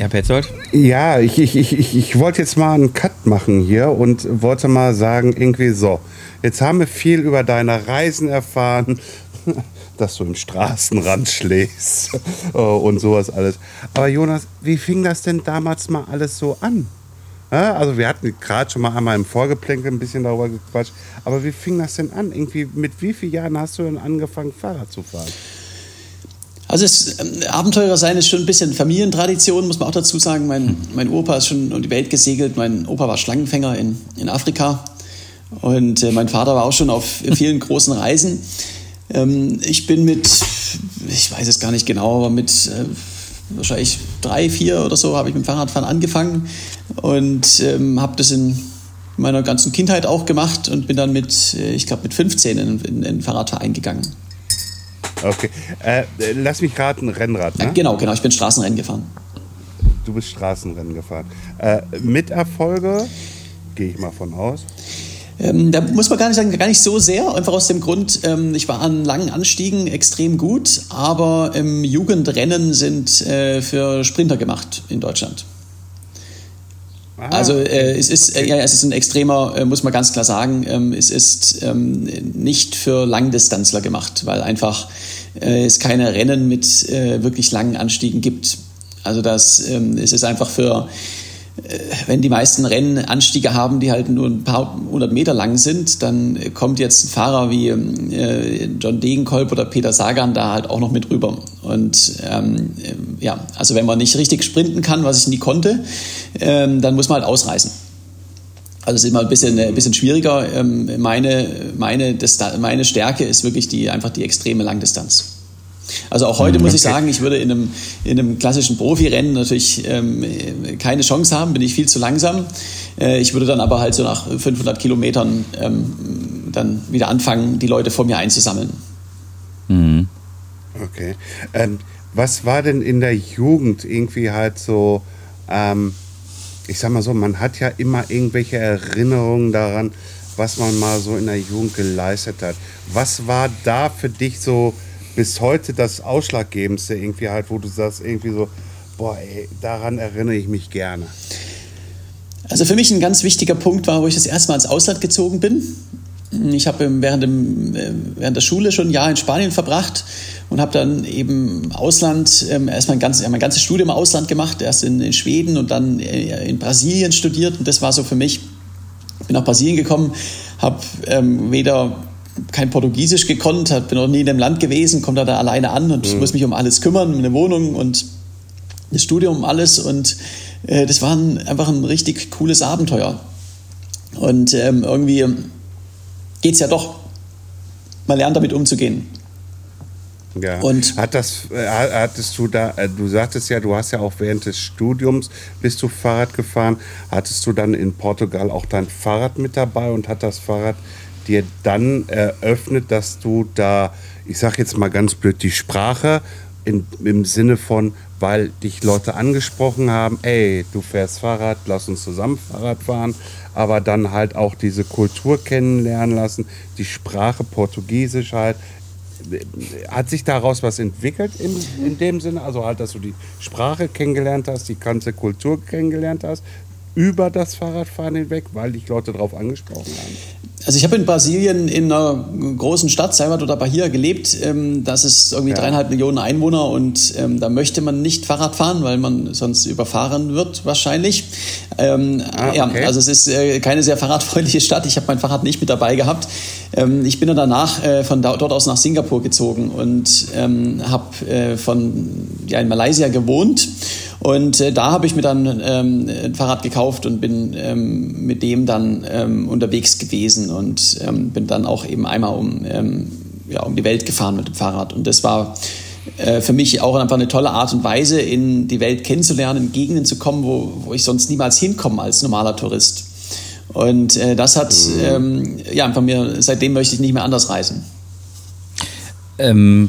ja, Petzold? Ja, ich, ich, ich, ich wollte jetzt mal einen Cut machen hier und wollte mal sagen, irgendwie so, jetzt haben wir viel über deine Reisen erfahren, dass du im Straßenrand schläfst und sowas alles. Aber Jonas, wie fing das denn damals mal alles so an? Also wir hatten gerade schon mal einmal im Vorgeplänkel ein bisschen darüber gequatscht. Aber wie fing das denn an? Irgendwie mit wie vielen Jahren hast du denn angefangen, Fahrrad zu fahren? Also das ähm, Abenteurer sein ist schon ein bisschen Familientradition, muss man auch dazu sagen. Mein, mein Opa ist schon um die Welt gesegelt. Mein Opa war Schlangenfänger in, in Afrika. Und äh, mein Vater war auch schon auf vielen großen Reisen. Ähm, ich bin mit, ich weiß es gar nicht genau, aber mit äh, wahrscheinlich drei, vier oder so habe ich mit dem Fahrradfahren angefangen und ähm, habe das in meiner ganzen Kindheit auch gemacht und bin dann mit, äh, ich glaube, mit 15 in, in, in den Fahrradverein gegangen. Okay, äh, lass mich raten, Rennrad, ne? Genau, genau, ich bin Straßenrennen gefahren. Du bist Straßenrennen gefahren. Äh, mit Erfolge, gehe ich mal von aus. Ähm, da muss man gar nicht sagen, gar nicht so sehr, einfach aus dem Grund, ähm, ich war an langen Anstiegen extrem gut, aber im Jugendrennen sind äh, für Sprinter gemacht in Deutschland. Ah, also äh, es, ist, äh, ja, es ist ein extremer, äh, muss man ganz klar sagen, ähm, es ist ähm, nicht für Langdistanzler gemacht, weil einfach äh, es keine Rennen mit äh, wirklich langen Anstiegen gibt. Also das, ähm, es ist einfach für wenn die meisten Rennen Anstiege haben, die halt nur ein paar hundert Meter lang sind, dann kommt jetzt ein Fahrer wie äh, John Degenkolb oder Peter Sagan da halt auch noch mit rüber. Und ähm, äh, ja, also wenn man nicht richtig sprinten kann, was ich nie konnte, ähm, dann muss man halt ausreißen. Also es ist immer ein bisschen, ein bisschen schwieriger. Ähm, meine, meine, meine Stärke ist wirklich die, einfach die extreme Langdistanz. Also auch heute muss ich sagen, ich würde in einem, in einem klassischen Profirennen natürlich ähm, keine Chance haben, bin ich viel zu langsam. Äh, ich würde dann aber halt so nach 500 Kilometern ähm, dann wieder anfangen, die Leute vor mir einzusammeln. Mhm. Okay. Ähm, was war denn in der Jugend irgendwie halt so, ähm, ich sag mal so, man hat ja immer irgendwelche Erinnerungen daran, was man mal so in der Jugend geleistet hat. Was war da für dich so bis heute das Ausschlaggebendste irgendwie halt, wo du sagst, irgendwie so, boah, ey, daran erinnere ich mich gerne? Also für mich ein ganz wichtiger Punkt war, wo ich das erste Mal ins Ausland gezogen bin. Ich habe während, dem, äh, während der Schule schon ein Jahr in Spanien verbracht und habe dann eben Ausland, ähm, erst mein, ganz, mein ganzes Studium im Ausland gemacht, erst in, in Schweden und dann äh, in Brasilien studiert. Und das war so für mich, bin nach Brasilien gekommen, habe ähm, weder kein Portugiesisch gekonnt, bin noch nie in dem Land gewesen, komme da, alleine an und mhm. muss mich um alles kümmern, eine Wohnung und das Studium, um alles. Und äh, das war ein, einfach ein richtig cooles Abenteuer. Und ähm, irgendwie geht es ja doch. Man lernt damit umzugehen. Ja. Und Hat das, äh, hattest du da, äh, du sagtest ja, du hast ja auch während des Studiums bist du Fahrrad gefahren. Hattest du dann in Portugal auch dein Fahrrad mit dabei und hat das Fahrrad dir dann eröffnet, dass du da, ich sag jetzt mal ganz blöd, die Sprache in, im Sinne von, weil dich Leute angesprochen haben, ey, du fährst Fahrrad, lass uns zusammen Fahrrad fahren, aber dann halt auch diese Kultur kennenlernen lassen, die Sprache Portugiesisch halt. Hat sich daraus was entwickelt in, in dem Sinne? Also halt, dass du die Sprache kennengelernt hast, die ganze Kultur kennengelernt hast, über das Fahrradfahren hinweg, weil dich Leute darauf angesprochen haben? Also ich habe in Brasilien in einer großen Stadt, Salvador da Bahia, gelebt. Ähm, das ist irgendwie ja. dreieinhalb Millionen Einwohner und ähm, da möchte man nicht Fahrrad fahren, weil man sonst überfahren wird wahrscheinlich. Ähm, ah, okay. Ja, also es ist äh, keine sehr fahrradfreundliche Stadt. Ich habe mein Fahrrad nicht mit dabei gehabt. Ich bin dann danach äh, von dort aus nach Singapur gezogen und habe äh, von ja in Malaysia gewohnt und äh, da habe ich mir dann ähm, ein Fahrrad gekauft und bin ähm, mit dem dann ähm, unterwegs gewesen und ähm, bin dann auch eben einmal um, ähm, ja, um die Welt gefahren mit dem Fahrrad. Und das war äh, für mich auch einfach eine tolle Art und Weise, in die Welt kennenzulernen, in Gegenden zu kommen, wo, wo ich sonst niemals hinkomme als normaler Tourist. Und äh, das hat, mhm. ähm, ja, einfach mir, seitdem möchte ich nicht mehr anders reisen. Ähm,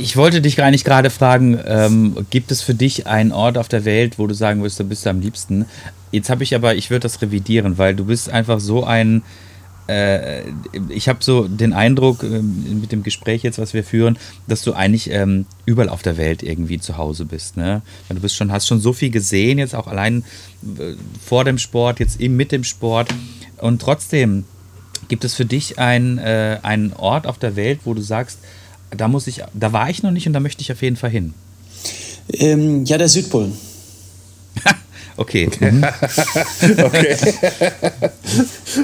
ich wollte dich gar nicht gerade fragen, ähm, gibt es für dich einen Ort auf der Welt, wo du sagen würdest, da bist du am liebsten? Jetzt habe ich aber, ich würde das revidieren, weil du bist einfach so ein, äh, ich habe so den Eindruck äh, mit dem Gespräch jetzt, was wir führen, dass du eigentlich ähm, überall auf der Welt irgendwie zu Hause bist. Ne? Du bist schon, hast schon so viel gesehen, jetzt auch allein äh, vor dem Sport, jetzt eben mit dem Sport. Und trotzdem gibt es für dich ein, äh, einen Ort auf der Welt, wo du sagst, da muss ich, da war ich noch nicht und da möchte ich auf jeden Fall hin. Ähm, ja, der Südpol. okay. Mhm. okay.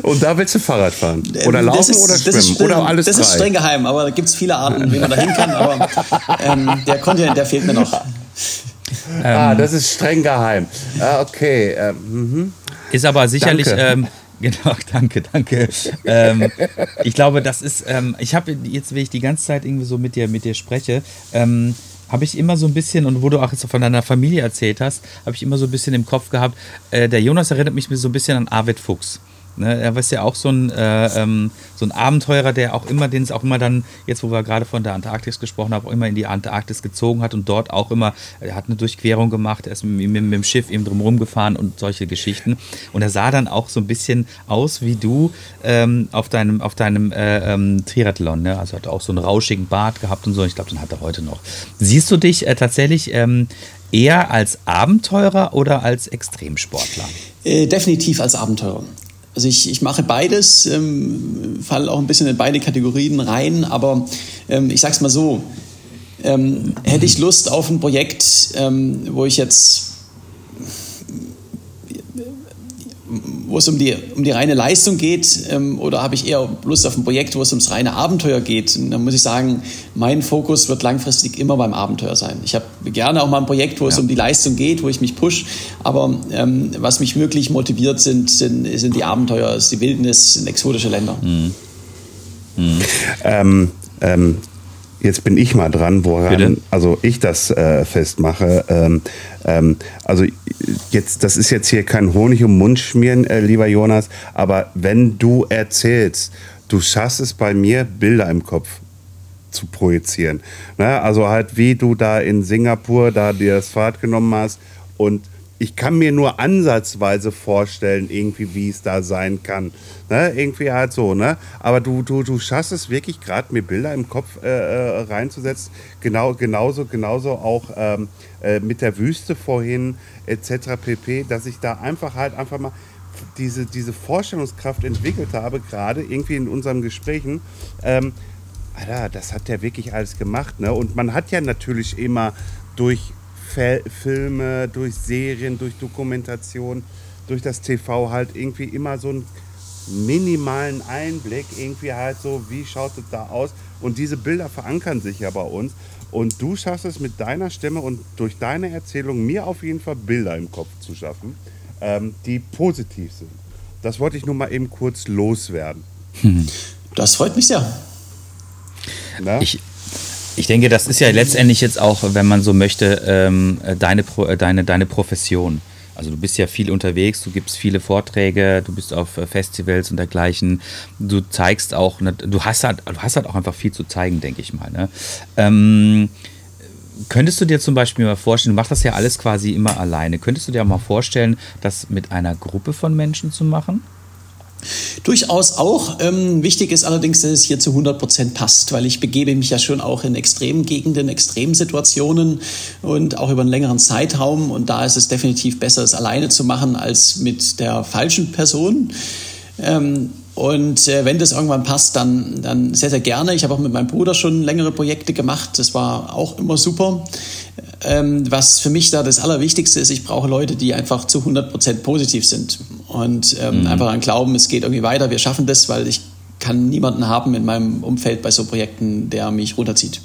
und da willst du Fahrrad fahren? Oder ähm, laufen ist, oder schwimmen? Ist, oder alles Das drei? ist streng geheim, aber da gibt es viele Arten, wie man da hin kann. Aber ähm, der Kontinent, der fehlt mir noch. ah, das ist streng geheim. Ah, okay. Ähm, mhm. ist aber sicherlich ähm, Genau, danke, danke. ähm, ich glaube, das ist, ähm, ich habe jetzt, wenn ich die ganze Zeit irgendwie so mit dir, mit dir spreche, ähm, habe ich immer so ein bisschen, und wo du auch jetzt von deiner Familie erzählt hast, habe ich immer so ein bisschen im Kopf gehabt, äh, der Jonas erinnert mich so ein bisschen an Arvid Fuchs. Ne, er war ja auch so ein, äh, ähm, so ein Abenteurer, der auch immer, den es auch immer dann, jetzt wo wir gerade von der Antarktis gesprochen haben, auch immer in die Antarktis gezogen hat und dort auch immer, er hat eine Durchquerung gemacht, er ist mit, mit, mit dem Schiff eben drumherum gefahren und solche Geschichten. Und er sah dann auch so ein bisschen aus wie du ähm, auf deinem, auf deinem äh, ähm, Triathlon. Ne? Also hat auch so einen rauschigen Bart gehabt und so. Ich glaube, den hat er heute noch. Siehst du dich äh, tatsächlich ähm, eher als Abenteurer oder als Extremsportler? Äh, definitiv als Abenteurer. Also ich, ich mache beides, ähm, falle auch ein bisschen in beide Kategorien rein, aber ähm, ich sag's mal so, ähm, hätte ich Lust auf ein Projekt, ähm, wo ich jetzt wo es um die, um die reine Leistung geht ähm, oder habe ich eher Lust auf ein Projekt, wo es ums reine Abenteuer geht? Und dann muss ich sagen, mein Fokus wird langfristig immer beim Abenteuer sein. Ich habe gerne auch mal ein Projekt, wo ja. es um die Leistung geht, wo ich mich push, aber ähm, was mich wirklich motiviert sind, sind, sind die Abenteuer, ist die Wildnis, sind exotische Länder. Mhm. Mhm. Ähm, ähm jetzt bin ich mal dran, woran also ich das äh, festmache. Ähm, ähm, also jetzt, das ist jetzt hier kein Honig um Mund schmieren, äh, lieber Jonas, aber wenn du erzählst, du schaffst es bei mir, Bilder im Kopf zu projizieren. Ne? Also halt, wie du da in Singapur da dir das Fahrt genommen hast und ich kann mir nur ansatzweise vorstellen, irgendwie, wie es da sein kann. Ne? Irgendwie halt so, ne? Aber du, du, du schaffst es wirklich gerade, mir Bilder im Kopf äh, äh, reinzusetzen. Genau, genauso, genauso auch ähm, äh, mit der Wüste vorhin, etc. pp, dass ich da einfach halt einfach mal diese, diese Vorstellungskraft entwickelt habe, gerade irgendwie in unseren Gesprächen. Ähm, Alter, das hat der wirklich alles gemacht, ne? Und man hat ja natürlich immer durch Filme, durch Serien, durch Dokumentation, durch das TV halt irgendwie immer so einen minimalen Einblick, irgendwie halt so, wie schaut es da aus? Und diese Bilder verankern sich ja bei uns. Und du schaffst es mit deiner Stimme und durch deine Erzählung mir auf jeden Fall Bilder im Kopf zu schaffen, ähm, die positiv sind. Das wollte ich nur mal eben kurz loswerden. Das freut mich sehr. Na? Ich, ich denke, das ist ja letztendlich jetzt auch, wenn man so möchte, ähm, deine, äh, deine, deine Profession. Also du bist ja viel unterwegs, du gibst viele Vorträge, du bist auf äh, Festivals und dergleichen. Du zeigst auch, du hast halt, du hast halt auch einfach viel zu zeigen, denke ich mal. Ne? Ähm, könntest du dir zum Beispiel mal vorstellen, du machst das ja alles quasi immer alleine, könntest du dir auch mal vorstellen, das mit einer Gruppe von Menschen zu machen? Durchaus auch. Ähm, wichtig ist allerdings, dass es hier zu 100 Prozent passt, weil ich begebe mich ja schon auch in extremen Gegenden, Extremsituationen und auch über einen längeren Zeitraum. Und da ist es definitiv besser, es alleine zu machen als mit der falschen Person. Ähm, und äh, wenn das irgendwann passt, dann, dann sehr, sehr gerne. Ich habe auch mit meinem Bruder schon längere Projekte gemacht. Das war auch immer super. Ähm, was für mich da das Allerwichtigste ist, ich brauche Leute, die einfach zu 100 Prozent positiv sind und ähm, mhm. einfach an glauben, es geht irgendwie weiter, wir schaffen das, weil ich kann niemanden haben in meinem Umfeld bei so Projekten, der mich runterzieht.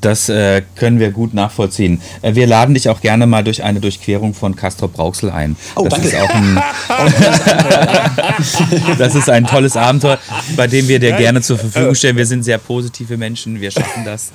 Das äh, können wir gut nachvollziehen. Äh, wir laden dich auch gerne mal durch eine Durchquerung von Castro Brauxel ein. Oh, das danke. Ist auch ein, das ist ein tolles Abenteuer, bei dem wir dir gerne zur Verfügung stellen. Wir sind sehr positive Menschen, wir schaffen das.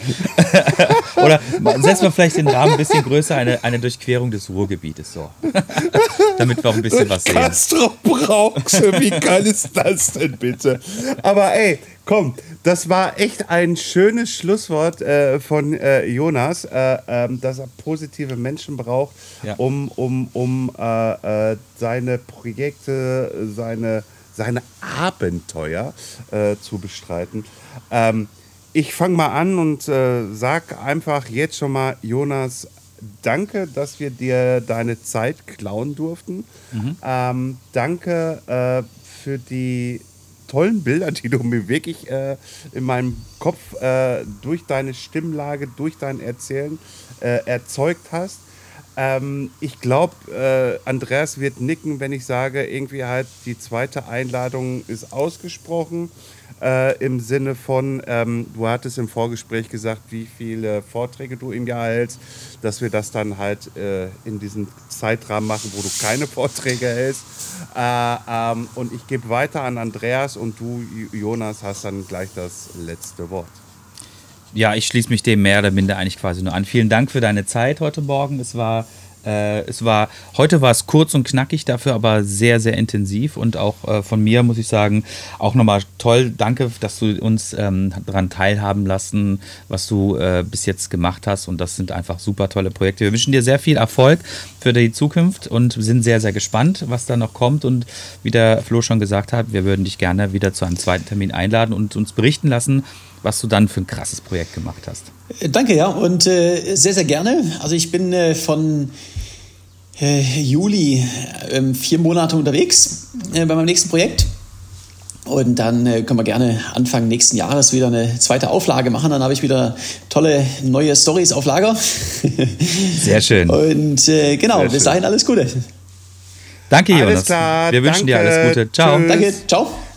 Oder setzen wir vielleicht den Rahmen ein bisschen größer, eine, eine Durchquerung des Ruhrgebietes so. Damit wir auch ein bisschen was sehen. Castro Brauxel, wie geil ist das denn bitte? Aber ey, komm, das war echt ein schönes Schlusswort äh, von äh, Jonas, äh, ähm, dass er positive Menschen braucht, Ja. um, um, um äh, äh, seine Projekte, seine, seine Abenteuer äh, zu bestreiten. Ähm, ich fange mal an und sag einfach jetzt schon mal, Jonas, danke, dass wir dir deine Zeit klauen durften. Ähm, danke für die tollen Bilder, die du mir wirklich äh, in meinem Kopf äh, durch deine Stimmlage, durch dein Erzählen äh, erzeugt hast. Ähm, ich glaube, äh, Andreas wird nicken, wenn ich sage, irgendwie halt die zweite Einladung ist ausgesprochen. Äh, Im Sinne von, ähm, du hattest im Vorgespräch gesagt, wie viele Vorträge du im Jahr hältst, dass wir das dann halt äh, in diesem Zeitrahmen machen, wo du keine Vorträge hältst. Äh, ähm, und ich gebe weiter an Andreas und du, Jonas, hast dann gleich das letzte Wort. Ja, ich schließe mich dem mehr oder minder eigentlich quasi nur an. Vielen Dank für deine Zeit heute Morgen. Es war, äh, es war, heute war es kurz und knackig, dafür aber sehr, sehr intensiv und auch äh, von mir muss ich sagen, auch nochmal toll. Danke, dass du uns ähm, daran teilhaben lassen, was du äh, bis jetzt gemacht hast und das sind einfach super tolle Projekte. Wir wünschen dir sehr viel Erfolg für die Zukunft und sind sehr, sehr gespannt, was da noch kommt und wie der Flo schon gesagt hat, wir würden dich gerne wieder zu einem zweiten Termin einladen und uns berichten lassen, was du dann für ein krasses Projekt gemacht hast. Äh, Danke, ja, und äh, sehr, sehr gerne. Also ich bin äh, von äh, Juli äh, vier Monate unterwegs äh, bei meinem nächsten Projekt. Und dann äh, können wir gerne Anfang nächsten Jahres wieder eine zweite Auflage machen. Dann habe ich wieder tolle neue Stories auf Lager. Sehr schön. Und äh, genau, bis dahin alles Gute. Danke, Alles Jonas. klar, Wir wünschen dir danke. alles Gute. Ciao. Tschüss. Danke, ciao.